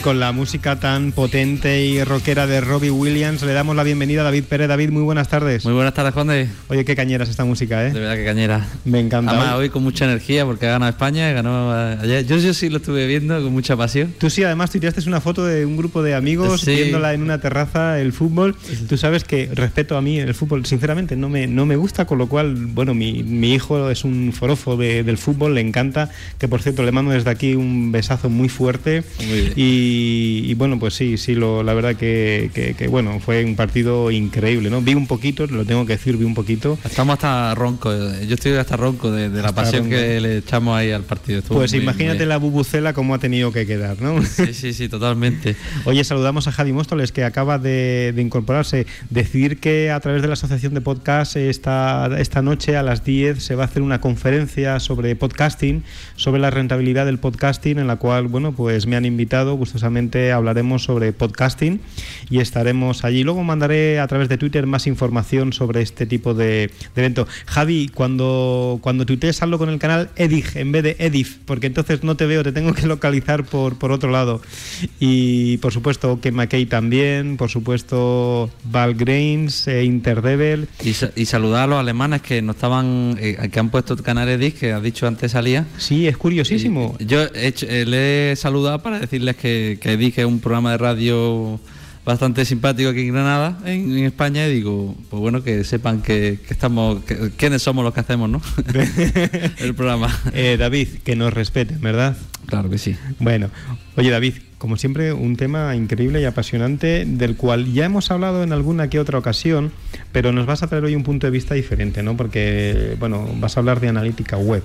Con la música tan potente y rockera de Robbie Williams, le damos la bienvenida a David Pérez. David, muy buenas tardes. Muy buenas tardes, Conde. Oye, qué cañera es esta música, ¿eh? De verdad que cañera. Me encanta. Además, hoy con mucha energía porque ha ganado España, ganó ayer. Yo, yo sí lo estuve viendo con mucha pasión. Tú sí, además tuiteaste una foto de un grupo de amigos Sí. viéndola en una terraza, el fútbol. Tú sabes que respeto a mí el fútbol, sinceramente, no me, no me gusta, con lo cual, bueno, mi, mi hijo es un forofo de- del fútbol, le encanta, que por cierto le mando desde aquí un besazo muy fuerte. Muy bien. Y, y bueno, pues sí, sí, lo, la verdad que, que- que, bueno, fue un partido increíble, ¿no? Vi un poquito, lo tengo que decir, vi un poquito. Estamos hasta ronco. Yo estoy hasta ronco de, de la pasión ronco. que le echamos ahí al partido. Estuvo Pues muy- imagínate muy- la bubucela cómo ha tenido que quedar, ¿no? Sí, sí, sí, totalmente. Oye, saludamos a Javi Móstoles que acaba de, de incorporarse. Decir que a través de la Asociación de Podcast esta, esta noche a las 10 se va a hacer una conferencia sobre podcasting, sobre la rentabilidad del podcasting, en la cual, bueno, pues me han invitado, gustosamente hablaremos sobre podcasting y estaremos allí. Luego mandaré a través de Twitter más información sobre este tipo de, de evento. Javi, cuando, cuando tuitees algo con el canal Edif en vez de Edif, porque entonces no te veo, te tengo que localizar por, por otro lado. Y por supuesto que McKay también, por supuesto Valgreins, eh, Interdevil. Y, sa- y saludar a los alemanes que nos estaban, eh, que han puesto canales DIS, que has dicho antes salía. Sí, es curiosísimo. Y Yo he hecho- eh, le he saludado para decirles que, que DIS es un programa de radio bastante simpático aquí en Granada, en, en España, y digo, pues bueno, que sepan que, que estamos, que- quiénes somos los que hacemos, ¿no? El programa. Eh, David, que nos respeten, ¿verdad? Claro que sí. Bueno, oye David, como siempre, un tema increíble y apasionante del cual ya hemos hablado en alguna que otra ocasión, pero nos vas a traer hoy un punto de vista diferente, ¿no? Porque, bueno, vas a hablar de analítica web.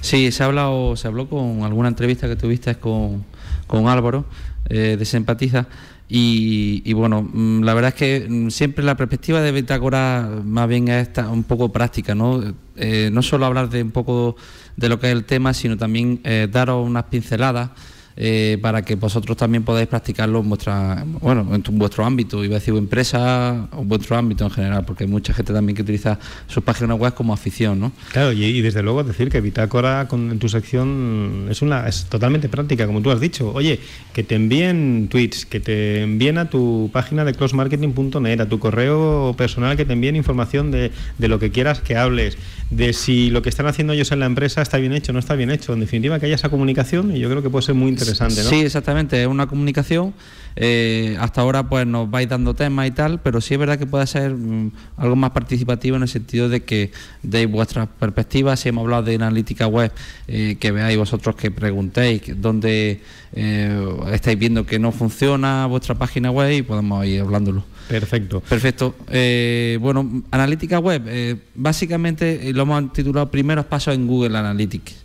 Sí, se ha hablado, se habló con alguna entrevista que tuviste con, con Álvaro eh, de Sempatiza y, y bueno, mm, la verdad es que mm, siempre la perspectiva de Bitácora más bien es esta, un poco práctica, ¿no? Eh, no solo hablar de un poco de lo que es el tema, sino también eh, daros unas pinceladas eh, para que vosotros también podáis practicarlo en vuestra, bueno, en vuestro ámbito, iba a decir empresa o vuestro ámbito en general, porque hay mucha gente también que utiliza sus páginas web como afición, ¿no? Claro, y, desde luego decir que Bitácora con, en tu sección es una es totalmente práctica, como tú has dicho. Oye, que te envíen tweets, que te envíen a tu página de closemarketing.net, a tu correo personal, que te envíen información de, de lo que quieras que hables, de si lo que están haciendo ellos en la empresa está bien hecho no está bien hecho. En definitiva, que haya esa comunicación y yo creo que puede ser muy interesante, Sí, exactamente, es una comunicación. eh, hasta ahora pues nos vais dando temas y tal, pero sí es verdad que puede ser mm, algo más participativo en el sentido de que deis vuestras perspectivas, si hemos hablado de analítica web, eh, que veáis vosotros que preguntéis dónde eh, estáis viendo que no funciona vuestra página web y podemos ir hablándolo. Perfecto. Perfecto. Eh, bueno, analítica web, eh, básicamente eh, lo hemos titulado Primeros Pasos en Google Analytics.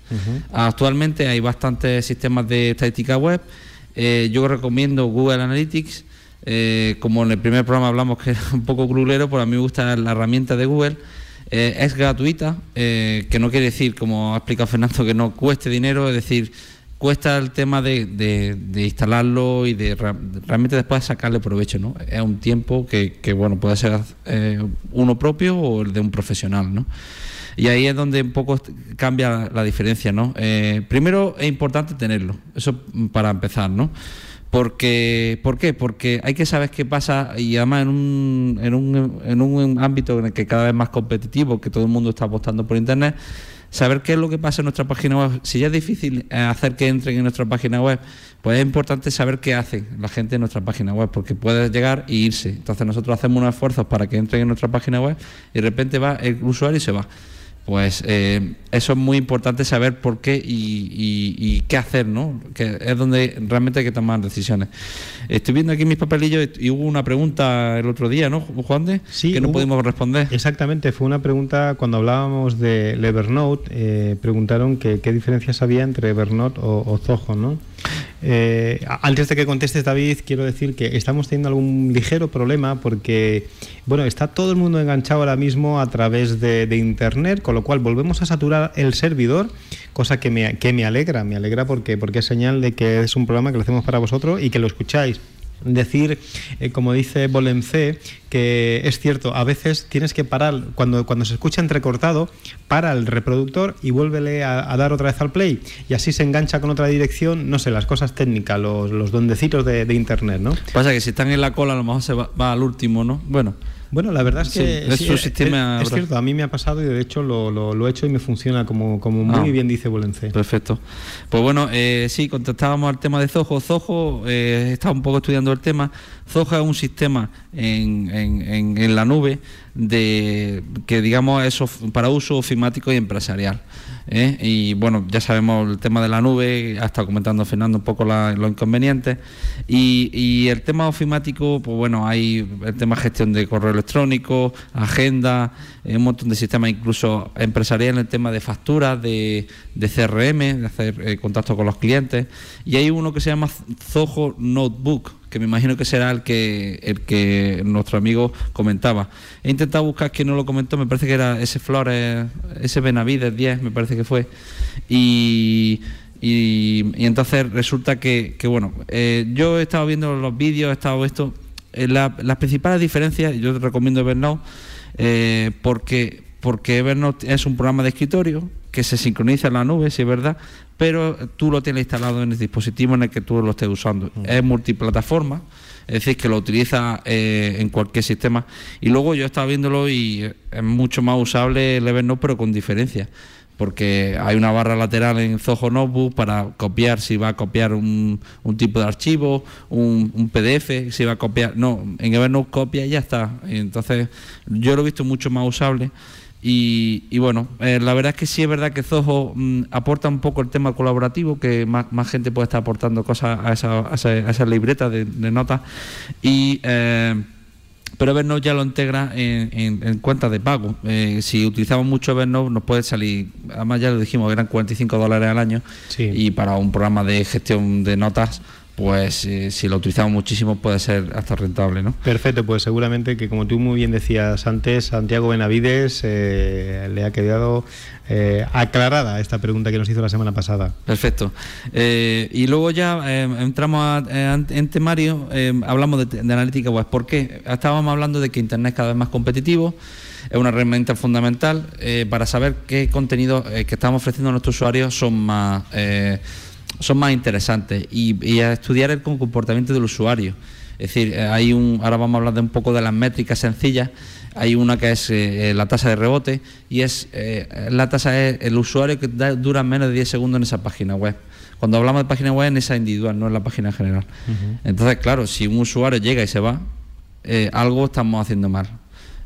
Actualmente hay bastantes sistemas de estadística web. Eh, yo recomiendo Google Analytics. Eh, como en el primer programa hablamos que era un poco grulero, pues a mí me gusta la herramienta de Google. Es gratuita, eh, que no quiere decir, como ha explicado Fernando, que no cueste dinero, es decir, cuesta el tema de, de- de instalarlo y de ra- realmente después sacarle provecho, ¿no? Es un tiempo que, que, bueno, puede ser eh, uno propio o el de un profesional, ¿no? Y ahí es donde un poco cambia la diferencia, ¿no? Eh, primero es importante tenerlo, eso para empezar, ¿no? Porque, ¿Por qué? Porque hay que saber qué pasa y además en un, en, un, en un ámbito en el que cada vez más competitivo, que todo el mundo está apostando por Internet, saber qué es lo que pasa en nuestra página web. Si ya es difícil eh, hacer que entren en nuestra página web, pues es importante saber qué hace la gente en nuestra página web, porque puede llegar y irse. Entonces nosotros hacemos unos esfuerzos para que entren en nuestra página web y de repente va el usuario y se va. Pues eh, eso es muy importante saber por qué y, y- y qué hacer, ¿no? Que es donde realmente hay que tomar decisiones. Estoy viendo aquí mis papelillos y hubo una pregunta el otro día, ¿no, Juan de? Sí, que no hubo- pudimos responder. Exactamente, fue una pregunta cuando hablábamos de Evernote, eh, preguntaron que qué diferencias había entre Evernote o, o Zoho, ¿no? Eh, antes de que contestes, David, quiero decir que estamos teniendo algún ligero problema porque, bueno, está todo el mundo enganchado ahora mismo a través de, de Internet, con lo cual volvemos a saturar el servidor, cosa que me, que me alegra, me alegra porque, porque es señal de que es un programa que lo hacemos para vosotros y que lo escucháis. decir, eh, como dice Bolencé, que es cierto, a veces tienes que parar, cuando, cuando se escucha entrecortado, para el reproductor y vuélvele a, dar otra vez al play. Y así se engancha con otra dirección, no sé, las cosas técnicas, los, los dondecitos de, de internet, ¿no? Pasa que si están en la cola, a lo mejor se va, va al último, ¿no? Bueno. Bueno, la verdad es que es, sistema es, cierto, a mí me ha pasado y de hecho lo, lo, he hecho y me funciona como, como muy ah. bien dice Bolencé. Perfecto. Pues bueno, eh, sí, contestábamos al tema de Zoho. Zoho, eh, estaba un poco estudiando el tema. Zoho es un sistema en, en, en, la nube de que digamos es para uso ofimático y empresarial. ¿eh? Y bueno, ya sabemos el tema de la nube, ha estado comentando Fernando un poco los inconvenientes. Y, el tema ofimático, pues bueno, hay el tema gestión de correo electrónico, agenda, eh, un montón de sistemas, incluso empresarial, el tema de facturas, de, de CRM, de hacer eh, contacto con los clientes. Y hay uno que se llama Zoho Notebook que me imagino que será el que el que nuestro amigo comentaba. He intentado buscar quién no lo comentó, me parece que era ese Flores, ese Benavides 10, me parece que fue. Y, y, entonces resulta que, que bueno, eh, yo he estado viendo los vídeos, he estado esto. Eh, las principales diferencias, yo te recomiendo Evernote, eh, porque, porque Evernote es un programa de escritorio que se sincroniza en la nube, si es verdad, pero tú lo tienes instalado en el dispositivo en el que tú lo estés usando. Mm. Es multiplataforma, es decir, que lo utiliza eh, en cualquier sistema. Y luego yo he estado viéndolo y es mucho más usable el Evernote, pero con diferencia. Porque hay una barra lateral en Zoho Notebook para copiar, si va a copiar un, tipo de archivo, un, PDF, si va a copiar. No, en Evernote copia y ya está. Entonces, yo lo he visto mucho más usable. Y, bueno, eh, la verdad es que sí es verdad que Zoho mm, aporta un poco el tema colaborativo, que más, gente puede estar aportando cosas a esa, a esa, libreta de, notas. Y, eh, pero Evernote ya lo integra en, en, cuentas de pago. Eh, si utilizamos mucho Evernote nos puede salir, además ya lo dijimos, eran 45 dólares al año y para un programa de gestión de notas pues eh, si lo utilizamos muchísimo puede ser hasta rentable, ¿no? Perfecto, pues seguramente que como tú muy bien decías antes, Santiago Benavides eh, le ha quedado eh, aclarada esta pregunta que nos hizo la semana pasada. Perfecto. y luego ya entramos en temario, hablamos de, de, analítica web. ¿Por qué? Estábamos hablando de que Internet es cada vez más competitivo, es una herramienta fundamental para saber qué contenido que estamos ofreciendo a nuestros usuarios son más son más interesantes y, a estudiar el comportamiento del usuario. Es decir, eh, hay un, ahora vamos a hablar de un poco de las métricas sencillas. Hay una que es eh, la tasa de rebote y es eh, la tasa es el usuario que dura menos de 10 segundos en esa página web. Cuando hablamos de página web en esa individual, no en la página general. Entonces, claro, si un usuario llega y se va, algo estamos haciendo mal.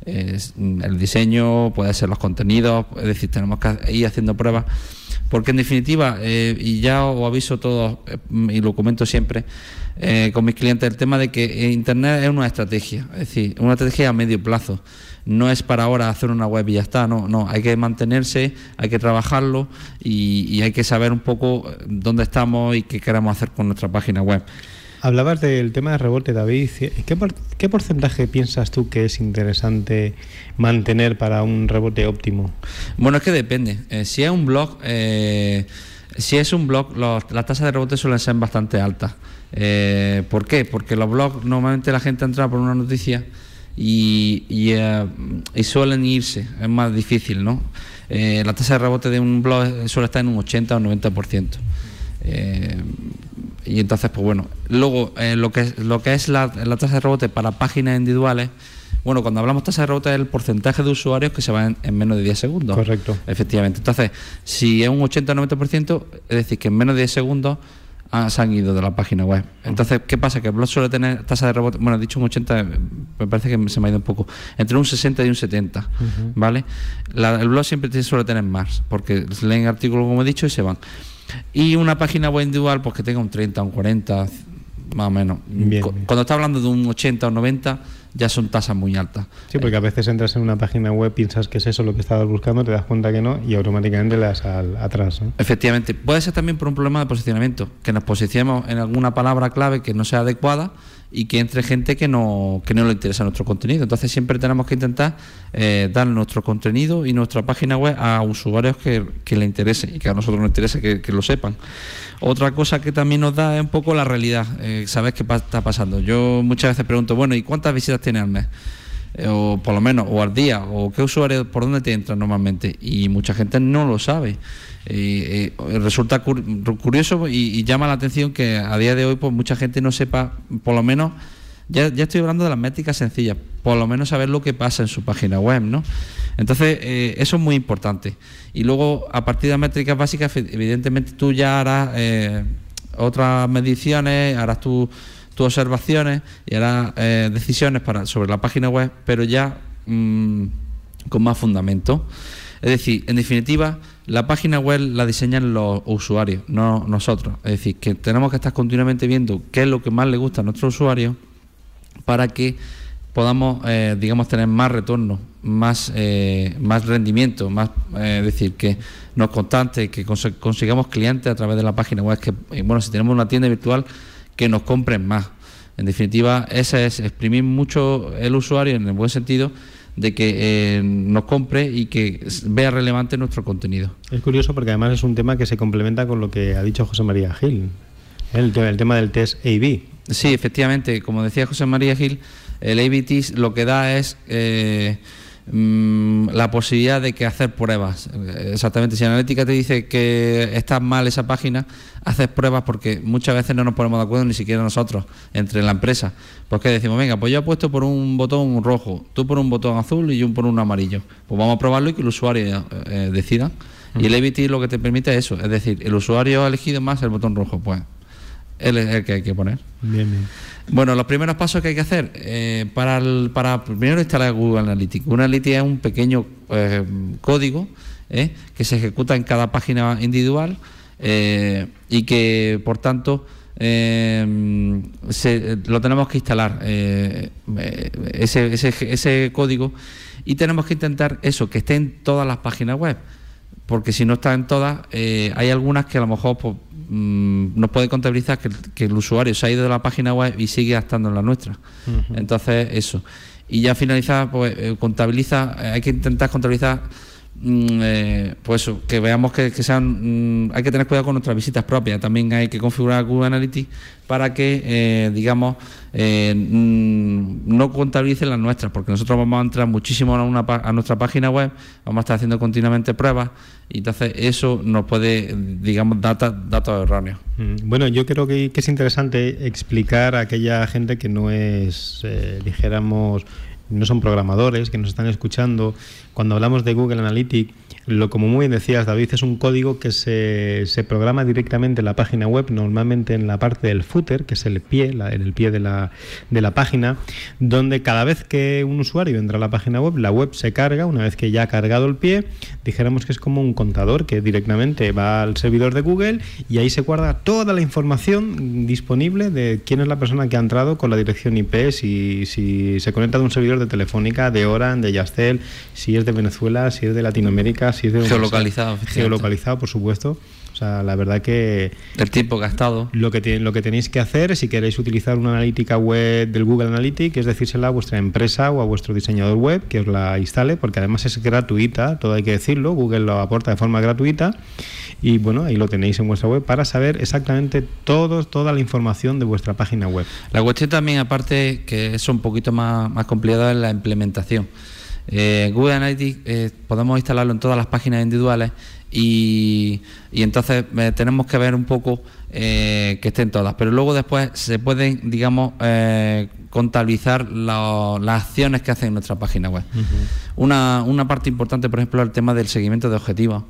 El diseño, puede ser los contenidos, es decir, tenemos que ir haciendo pruebas porque en definitiva, eh, y ya os aviso todos eh, y lo comento siempre eh, con mis clientes, el tema de que Internet es una estrategia, es decir, una estrategia a medio plazo. No es para ahora hacer una web y ya está, no, no, hay que mantenerse, hay que trabajarlo y, y hay que saber un poco dónde estamos y qué queremos hacer con nuestra página web. Hablabas del tema de rebote, David. ¿Qué, ¿Qué, porcentaje piensas tú que es interesante mantener para un rebote óptimo? Bueno, es que depende. Eh, si es un blog, eh, si es un blog, las tasas de rebote suelen ser bastante altas. Eh, ¿Por qué? Porque los blogs normalmente la gente entra por una noticia y, y, suelen irse. Es más difícil, ¿no? la tasa de rebote de un blog suele estar en un 80 o 90%. Y entonces, pues bueno, luego eh, lo, que es, lo que es la, tasa de rebote para páginas individuales, bueno, cuando hablamos de tasa de rebote es el porcentaje de usuarios que se van en, menos de 10 segundos. Correcto. Efectivamente. Entonces, si es un 80-90%, es decir, que en menos de 10 segundos se han ido de la página web. Entonces, ¿qué pasa? Que el blog suele tener tasa de rebote, bueno, he dicho un 80, me parece que se me ha ido un poco, entre un 60 y un 70, ¿vale? el blog siempre suele tener más, porque leen artículos, como he dicho, y se van. Y una página web individual, pues que tenga un 30, un 40, más o menos. Cuando está hablando de un 80 o 90, ya son tasas muy altas. Sí, porque a veces entras en una página web, piensas que es eso lo que estabas buscando, te das cuenta que no y automáticamente le das al, atrás. Efectivamente. Puede ser también por un problema de posicionamiento, que nos posicionemos en alguna palabra clave que no sea adecuada y que entre gente que no, que no le interesa nuestro contenido. Entonces siempre tenemos que intentar eh, dar nuestro contenido y nuestra página web a usuarios que, que le interese y que a nosotros nos interese que, lo sepan. Otra cosa que también nos da es un poco la realidad, eh, sabes qué está pasando. Yo muchas veces pregunto, bueno, ¿y cuántas visitas tiene al mes? Eh, o por lo menos, o al día, o qué usuario, por dónde te entran normalmente. Y mucha gente no lo sabe. Eh, resulta curioso y, llama la atención que a día de hoy pues mucha gente no sepa, por lo menos, ya, estoy hablando de las métricas sencillas, por lo menos saber lo que pasa en su página web, ¿no? Entonces, eh, eso es muy importante. Y luego, a partir de métricas básicas, evidentemente tú ya harás otras mediciones, harás tu tus observaciones y harás eh, decisiones para, sobre la página web, pero ya mm, con más fundamento. Es decir, en definitiva, la página web la diseñan los usuarios, no nosotros. Es decir, que tenemos que estar continuamente viendo qué es lo que más le gusta a nuestro usuario para que podamos, eh, digamos, tener más retorno, más, eh, más rendimiento, más, es decir, que nos constante, que consigamos clientes a través de la página web. Que, bueno, si tenemos una tienda virtual, que nos compren más. En definitiva, ese es exprimir mucho el usuario en el buen sentido de que eh, nos compre y que vea relevante nuestro contenido. Es curioso porque además es un tema que se complementa con lo que ha dicho José María Gil, el, el tema del test A-B. Sí, efectivamente, como decía José María Gil, el A-B lo que da es... Eh, Mm, la posibilidad de que hacer pruebas. Exactamente, si Analítica te dice que está mal esa página, haces pruebas porque muchas veces no nos ponemos de acuerdo ni siquiera nosotros, entre la empresa. Porque decimos, venga, pues yo he puesto por un botón rojo, tú por un botón azul y yo por un amarillo. Pues vamos a probarlo y que el usuario eh, decida. Y el EBT lo que te permite es eso, es decir, el usuario ha elegido más el botón rojo, pues es el que hay que poner. Bien, bien. Bueno, los primeros pasos que hay que hacer eh, para, para primero instalar Google Analytics. Google Analytics es un pequeño eh, código eh, que se ejecuta en cada página individual y que, por tanto, lo tenemos que instalar ese, ese, ese código y tenemos que intentar eso, que esté en todas las páginas web porque si no está en todas, hay algunas que a lo mejor pues, Mm, nos puede contabilizar que, el usuario se ha ido de la página web y sigue estando en la nuestra. Entonces, eso. Y ya finaliza, pues eh, contabiliza, eh, hay que intentar contabilizar eh, pues que veamos que, sean. Mm, hay que tener cuidado con nuestras visitas propias. También hay que configurar Google Analytics para que, eh, digamos, eh, mm, no contabilicen las nuestras, porque nosotros vamos a entrar muchísimo a, una, a nuestra página web, vamos a estar haciendo continuamente pruebas, y entonces eso nos puede, digamos, dar datos erróneos. Bueno, yo creo que, que, es interesante explicar a aquella gente que no es, dijéramos, no son programadores, que nos están escuchando, cuando hablamos de Google Analytics, lo como muy bien decías, David, es un código que se, se, programa directamente en la página web, normalmente en la parte del footer, que es el pie, en el pie de la, de la página, donde cada vez que un usuario entra a la página web, la web se carga, una vez que ya ha cargado el pie, dijéramos que es como un contador que directamente va al servidor de Google y ahí se guarda toda la información disponible de quién es la persona que ha entrado con la dirección IP, si, si se conecta de un servidor de Telefónica, de Oran, de Yastel, si es de Venezuela, si es de Latinoamérica, si es de... Geolocalizado. Geolocalizado, por supuesto. O sea, la verdad que... El tiempo gastado. Lo que, lo que tenéis que hacer, si queréis utilizar una analítica web del Google Analytics, es decírsela a vuestra empresa o a vuestro diseñador web que os la instale, porque además es gratuita, todo hay que decirlo, Google lo aporta de forma gratuita. Y bueno, ahí lo tenéis en vuestra web para saber exactamente todo, toda la información de vuestra página web. La cuestión también, aparte, que es un poquito más, más complicada, es la implementación. Eh, Google Analytics eh, podemos instalarlo en todas las páginas individuales y, entonces eh, tenemos que ver un poco que estén todas. Pero luego después se pueden, digamos, contabilizar las acciones que hacen en nuestra página web. una, una parte importante, por ejemplo, el tema del seguimiento de objetivos,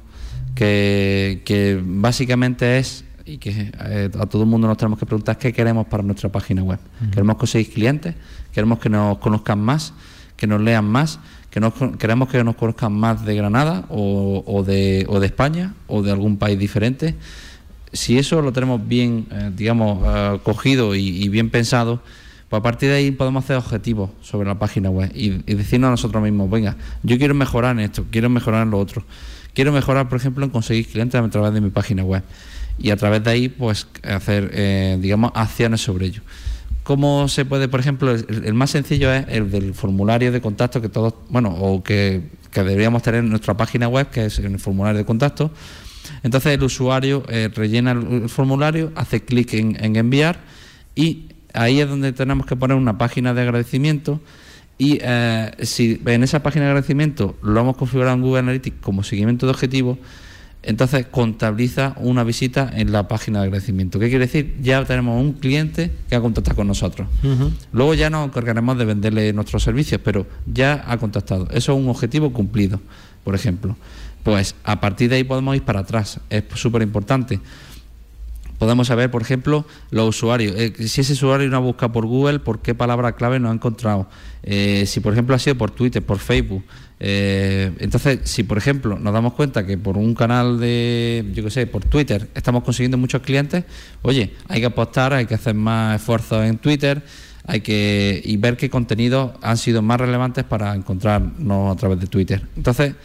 que, que básicamente es y que a todo el mundo nos tenemos que preguntar qué queremos para nuestra página web. Queremos conseguir clientes, queremos que nos conozcan más, que nos lean más que queremos que nos conozcan más de Granada o, de, o de España o de algún país diferente. Si eso lo tenemos bien, eh, digamos, eh, cogido y, bien pensado, pues a partir de ahí podemos hacer objetivos sobre la página web y, decirnos a nosotros mismos, venga, yo quiero mejorar en esto, quiero mejorar en lo otro. Quiero mejorar, por ejemplo, en conseguir clientes a través de mi página web y a través de ahí, pues, hacer, eh, digamos, acciones sobre ello. ¿Cómo se puede, por ejemplo, el, más sencillo es el del formulario de contacto que todos, bueno, o que, deberíamos tener en nuestra página web, que es el formulario de contacto. Entonces el usuario eh, rellena el, formulario, hace clic en, enviar y ahí es donde tenemos que poner una página de agradecimiento y eh, si en esa página de agradecimiento lo hemos configurado en Google Analytics como seguimiento de objetivos, entonces contabiliza una visita en la página de agradecimiento. ¿Qué quiere decir? Ya tenemos un cliente que ha contactado con nosotros. Luego ya nos encargaremos de venderle nuestros servicios, pero ya ha contactado. Eso es un objetivo cumplido, por ejemplo. Pues a partir de ahí podemos ir para atrás. Es súper importante podemos saber, por ejemplo, los usuarios. Eh, si ese usuario no ha buscado por Google, por qué palabra clave no ha encontrado. Eh, si, por ejemplo, ha sido por Twitter, por Facebook. Eh, entonces, si, por ejemplo, nos damos cuenta que por un canal de, yo qué sé, por Twitter, estamos consiguiendo muchos clientes, oye, hay que apostar, hay que hacer más esfuerzos en Twitter. Hay que y ver qué contenidos han sido más relevantes para encontrarnos a través de Twitter. Entonces,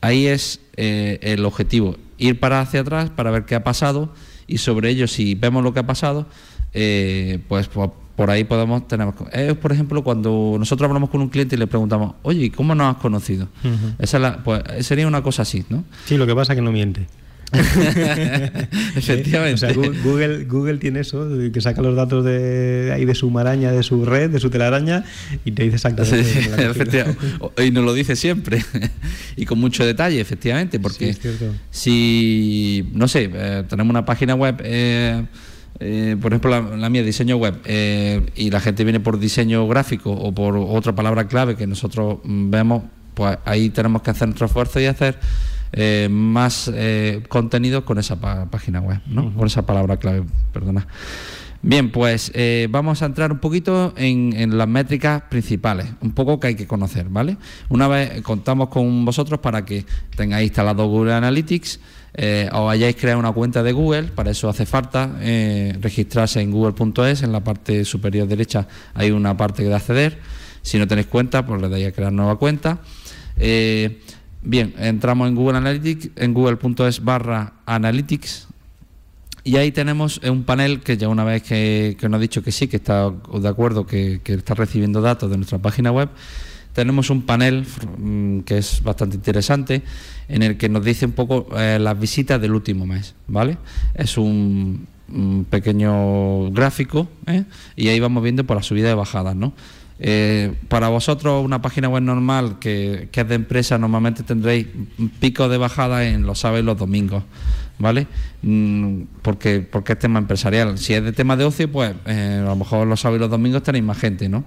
ahí es el objetivo, ir para hacia atrás para ver qué ha pasado y sobre ello, si vemos lo que ha pasado, eh, pues, por ahí podemos tener. Es, por ejemplo, cuando nosotros hablamos con un cliente y le preguntamos, oye, ¿cómo nos has conocido? Esa pues, sería una cosa así, ¿no? Sí, lo que pasa es que no miente. Efectivamente. Google, Google tiene eso, que saca los datos de ahí de su maraña, de su red, de su telaraña y te dice exactamente. y nos lo dice siempre y con mucho detalle, efectivamente, porque si, no sé, eh, tenemos una página web. Eh, eh, por ejemplo, la, la, mía, diseño web, y la gente viene por diseño gráfico o por otra palabra clave que nosotros mm, vemos, pues ahí tenemos que hacer nuestro esfuerzo y hacer eh, más eh, contenido con esa página web, ¿no? Con esa palabra clave, perdona. Bien, pues eh, vamos a entrar un poquito en, las métricas principales, un poco que hay que conocer, ¿vale? Una vez contamos con vosotros para que tengáis instalado Google Analytics, o hayáis creado una cuenta de Google, para eso hace falta registrarse en google.es, en la parte superior derecha hay una parte de acceder, si no tenéis cuenta, pues le dais a crear nueva cuenta. Bien, entramos en Google Analytics, en google.es barra analytics y ahí tenemos un panel que ya una vez que, nos ha dicho que sí, que está de acuerdo, que, está recibiendo datos de nuestra página web, tenemos un panel mm, que es bastante interesante en el que nos dice un poco eh, las visitas del último mes, ¿vale? Es un, pequeño gráfico ¿eh? y ahí vamos viendo por la subida y bajadas, ¿no? Eh, para vosotros, una página web normal que, es de empresa, normalmente tendréis un pico de bajada en los sábados y los domingos, ¿vale? Mm, porque, porque es tema empresarial. Si es de tema de ocio, pues eh, a lo mejor los sábados y los domingos tenéis más gente, ¿no?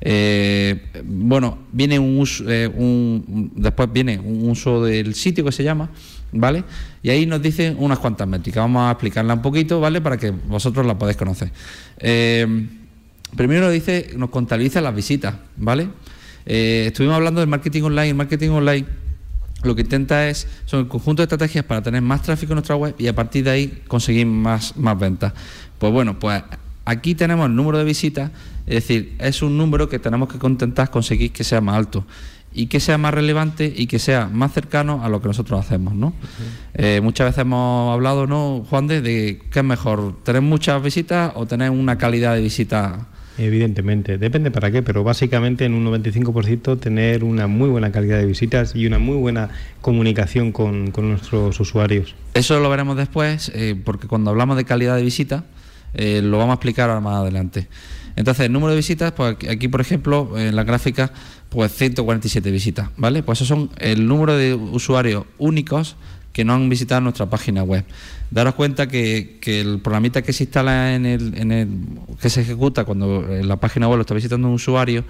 Eh, bueno, viene un, uso, un, después viene un uso del sitio que se llama, ¿vale? Y ahí nos dice unas cuantas métricas. Vamos a explicarla un poquito, ¿vale? Para que vosotros la podáis conocer. Primero dice, nos contabiliza las visitas, ¿vale? Eh, estuvimos hablando del marketing online. El marketing online lo que intenta es, son el conjunto de estrategias para tener más tráfico en nuestra web y a partir de ahí conseguir más, más ventas. Pues bueno, pues aquí tenemos el número de visitas, es decir, es un número que tenemos que intentar conseguir que sea más alto y que sea más relevante y que sea más cercano a lo que nosotros hacemos, ¿no? Eh, muchas veces hemos hablado, ¿no, Juan, de, de qué es mejor, tener muchas visitas o tener una calidad de visita Evidentemente, depende para qué, pero básicamente en un 95% tener una muy buena calidad de visitas y una muy buena comunicación con, nuestros usuarios. Eso lo veremos después, eh, porque cuando hablamos de calidad de visita, eh, lo vamos a explicar ahora más adelante. Entonces, el número de visitas, pues aquí, por ejemplo, en la gráfica, pues 147 visitas, ¿vale? Pues esos son el número de usuarios únicos que no han visitado nuestra página web. Daros cuenta que, el programita que se instala en el, en el, que se ejecuta cuando la página web lo está visitando un usuario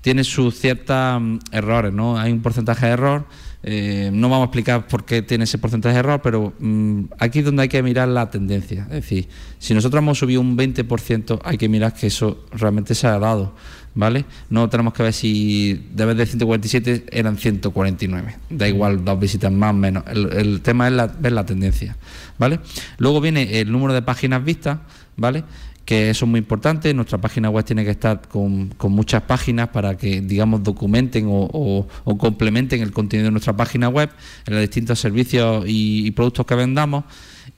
tiene sus ciertos mm, errores, ¿no? Hay un porcentaje de error. Eh, no vamos a explicar por qué tiene ese porcentaje de error, pero mm, aquí es donde hay que mirar la tendencia. Es decir, si nosotros hemos subido un 20%, hay que mirar que eso realmente se ha dado. ¿vale? No tenemos que ver si de vez de 147 eran 149. Da igual dos visitas más o menos. El, tema es ver la tendencia, ¿vale? Luego viene el número de páginas vistas, ¿vale? Que eso es muy importante. Nuestra página web tiene que estar con, muchas páginas para que, digamos, documenten o, complementen el contenido de nuestra página web en los distintos servicios y, productos que vendamos.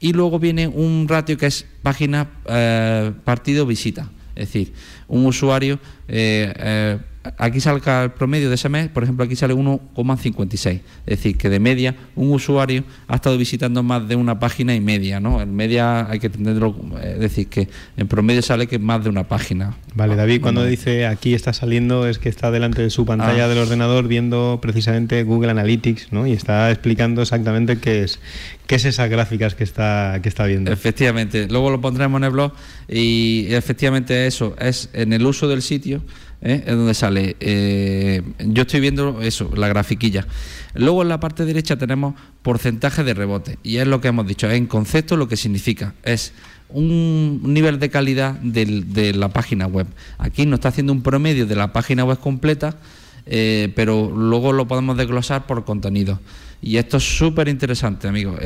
Y luego viene un ratio que es página eh, partido visita. Es decir, un usuario, eh, eh, aquí salga el promedio de ese mes, por ejemplo, aquí sale 1,56. Es decir, que de media un usuario ha estado visitando más de una página y media, ¿no? En media hay que entenderlo, es decir, que en promedio sale que más de una página. Vale, David, cuando dice aquí está saliendo es que está delante de su pantalla ah. del ordenador viendo precisamente Google Analytics, ¿no? Y está explicando exactamente qué es, qué es esas gráficas que está, que está viendo. Efectivamente, luego lo pondremos en el blog y efectivamente eso es en el uso del sitio ¿eh? es donde sale. Eh, yo estoy viendo eso, la grafiquilla. Luego en la parte derecha tenemos porcentaje de rebote y es lo que hemos dicho, en concepto lo que significa es un nivel de calidad de la página web. Aquí nos está haciendo un promedio de la página web completa, eh, pero luego lo podemos desglosar por contenido. Y esto es súper interesante, amigos.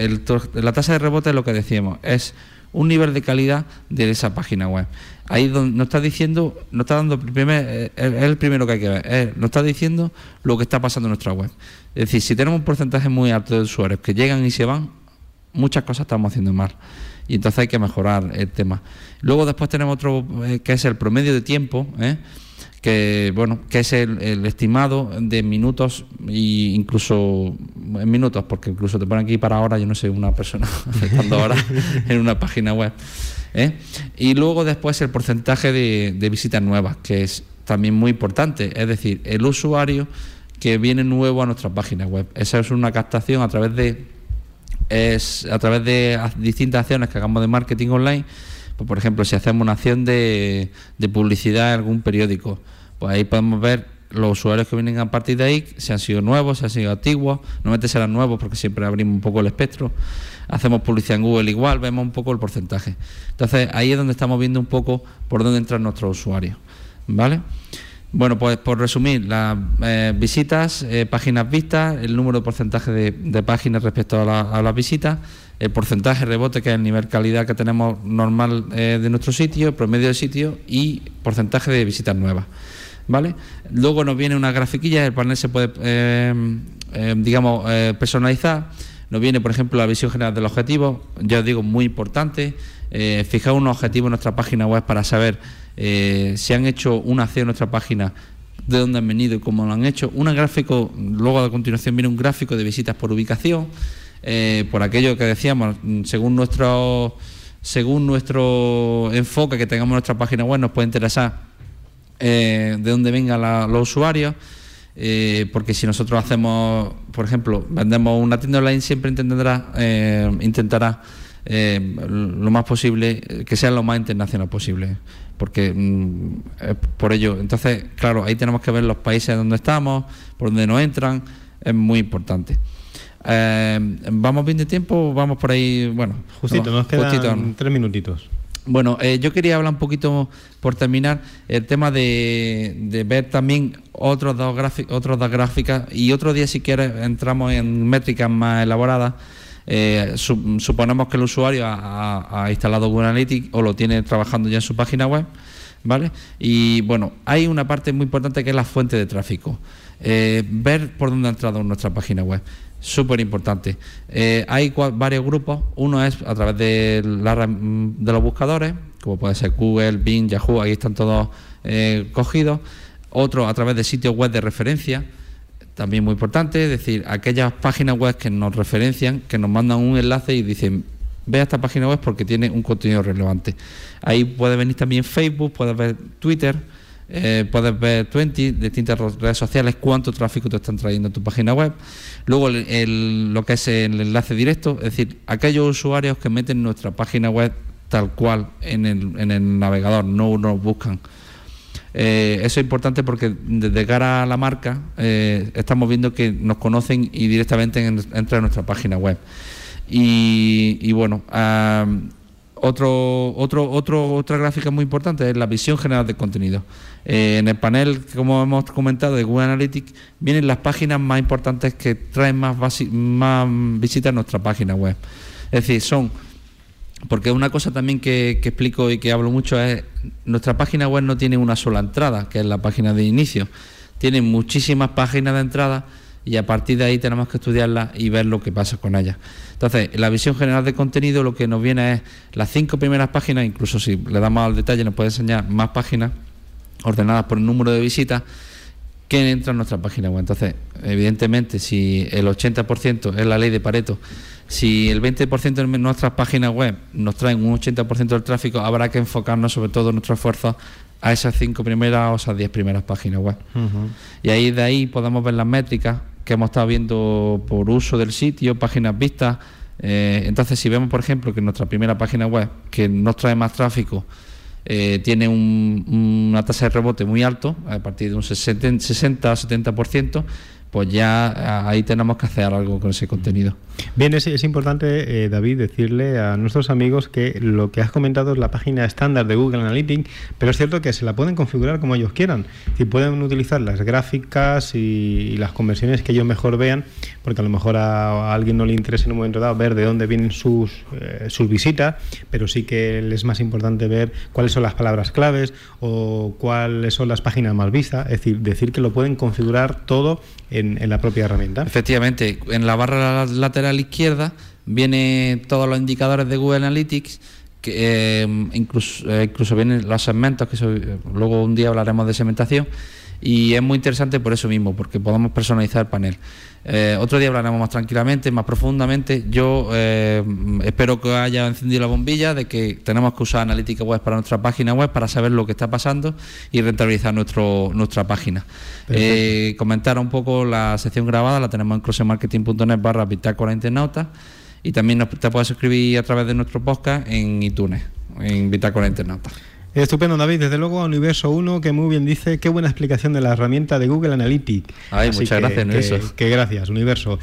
la tasa de rebote es lo que decíamos, es un nivel de calidad de esa página web. Ahí donde nos está diciendo, nos está dando, primer, eh, es el primero que hay que ver, nos está diciendo lo que está pasando en nuestra web. Es decir, si tenemos un porcentaje muy alto de usuarios que llegan y se van, muchas cosas estamos haciendo mal. Y entonces hay que mejorar el tema. Luego después tenemos otro eh, que es el promedio de tiempo, ¿eh? que bueno que es el, estimado de minutos e incluso en minutos porque incluso te ponen aquí para ahora yo no sé una persona estando ahora en una página web ¿eh? y luego después el porcentaje de, visitas nuevas que es también muy importante. Es decir el usuario que viene nuevo a nuestra página web. Esa es una captación a través de es a través de distintas acciones que hagamos de marketing online. Pues, por ejemplo, si hacemos una acción de, publicidad en algún periódico, pues ahí podemos ver los usuarios que vienen a partir de ahí, si han sido nuevos, si han sido antiguos, normalmente serán nuevos porque siempre abrimos un poco el espectro. Hacemos publicidad en Google igual, vemos un poco el porcentaje. Entonces ahí es donde estamos viendo un poco por dónde entran nuestros usuarios. ¿Vale? Bueno, pues por resumir, las eh, visitas, eh, páginas vistas, el número de porcentaje de, páginas respecto a, las visitas, el porcentaje rebote, que es el nivel calidad que tenemos normal eh, de nuestro sitio, promedio del sitio y porcentaje de visitas nuevas. ¿Vale? Luego nos viene una grafiquilla, el panel se puede, digamos, personalizar. Nos viene, por ejemplo, la visión general del objetivo, ya os digo, muy importante. fijar un objetivo en nuestra página web para saber eh, si han hecho una acción en nuestra página, de dónde han venido y cómo lo han hecho. Un gráfico, luego a continuación viene un gráfico de visitas por ubicación, eh, por aquello que decíamos, según nuestro, según nuestro enfoque que tengamos en nuestra página web, nos puede interesar eh, de dónde vengan los usuarios. porque si nosotros hacemos, por ejemplo, vendemos una tienda online, siempre intentará, intentará lo más posible, que sea lo más internacional posible porque mm, por ello, entonces, claro, ahí tenemos que ver los países donde estamos, por donde nos entran, es muy importante. Eh, ¿Vamos bien de tiempo? Vamos por ahí, bueno. Justito, nos quedan tres minutitos. Bueno, eh, yo quería hablar un poquito, por terminar, el tema de, ver también otros dos, otros dos gráficas y otro día, si quieres, entramos en métricas más elaboradas eh, suponemos que el usuario ha, instalado Google Analytics o lo tiene trabajando ya en su página web, ¿vale? Y bueno, hay una parte muy importante que es la fuente de tráfico. Eh, ver por dónde ha entrado nuestra página web. Súper importante. Eh, hay varios grupos. Uno es a través de, de los buscadores, como puede ser Google, Bing, Yahoo, ahí están todos cogidos. Otro a través de sitios web de referencia también muy importante, es decir, aquellas páginas web que nos referencian, que nos mandan un enlace y dicen, ve a esta página web porque tiene un contenido relevante. Ahí puede venir también Facebook, puedes ver Twitter, eh, puedes ver 20, distintas redes sociales, cuánto tráfico te están trayendo a tu página web. Luego lo que es el enlace directo, es decir, aquellos usuarios que meten nuestra página web tal cual en el, en el navegador, no nos buscan eh, eso es importante porque desde cara a la marca eh, estamos viendo que nos conocen y directamente entran a nuestra página web. Y, bueno, otro, otro, otro, otra gráfica muy importante es la visión general de contenido. Eh, en el panel, como hemos comentado, de Google Analytics, vienen las páginas más importantes que traen más, más visitas a nuestra página web. Es decir, son porque una cosa también que, explico y que hablo mucho es, nuestra página web no tiene una sola entrada, que es la página de inicio, tiene muchísimas páginas de entrada y a partir de ahí tenemos que estudiarla y ver lo que pasa con ella. Entonces, la visión general de contenido lo que nos viene es las cinco primeras páginas, incluso si le damos al detalle nos puede enseñar más páginas ordenadas por el número de visitas que entran en nuestra página web. Entonces, evidentemente, si el 80% es la ley de Pareto, si el 20% de nuestras páginas web nos traen un 80% del tráfico, habrá que enfocarnos sobre todo nuestro esfuerzo a esas cinco primeras o esas diez primeras páginas web. Y ahí de ahí podemos ver las métricas que hemos estado viendo por uso del sitio, páginas vistas. Eh, entonces, si vemos, por ejemplo, que nuestra primera página web, que nos trae más tráfico, eh, tiene una tasa de rebote muy alto, a partir de un 60-70%, pues ya ahí tenemos que hacer algo con ese contenido. Bien, es, es importante, eh, David, decirle a nuestros amigos que lo que has comentado es la página estándar de Google Analytics, pero es cierto que se la pueden configurar como ellos quieran. Si pueden utilizar las gráficas y, las conversiones que ellos mejor vean, porque a lo mejor a, alguien no le interesa en un momento dado ver de dónde vienen sus, eh, sus visitas, pero sí que les es más importante ver cuáles son las palabras claves o cuáles son las páginas más vistas. Es decir, decir que lo pueden configurar todo en, en la propia herramienta. Efectivamente, en la barra lateral a la izquierda viene todos los indicadores de Google Analytics, que eh, incluso, eh, incluso vienen los segmentos, que luego un día hablaremos de segmentación, y es muy interesante por eso mismo, porque podemos personalizar el panel. Eh, otro día hablaremos más tranquilamente, más profundamente. Yo eh, espero que haya encendido la bombilla de que tenemos que usar analítica web para nuestra página web para saber lo que está pasando y rentabilizar nuestro, nuestra página. Eh, comentar un poco la sección grabada, la tenemos en crossmarketing.net barra bitácora internauta y también nos, te puedes suscribir a través de nuestro podcast en iTunes, en bitácora internauta. Estupendo, David. Desde luego, Universo 1, que muy bien dice, qué buena explicación de la herramienta de Google Analytics. Ay, muchas gracias, Universo. Que, gracias, Universo.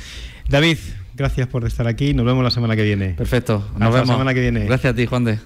David, gracias por estar aquí. Nos vemos la semana que viene. Perfecto. Nos vemos la semana que viene. Gracias a ti, Juan de.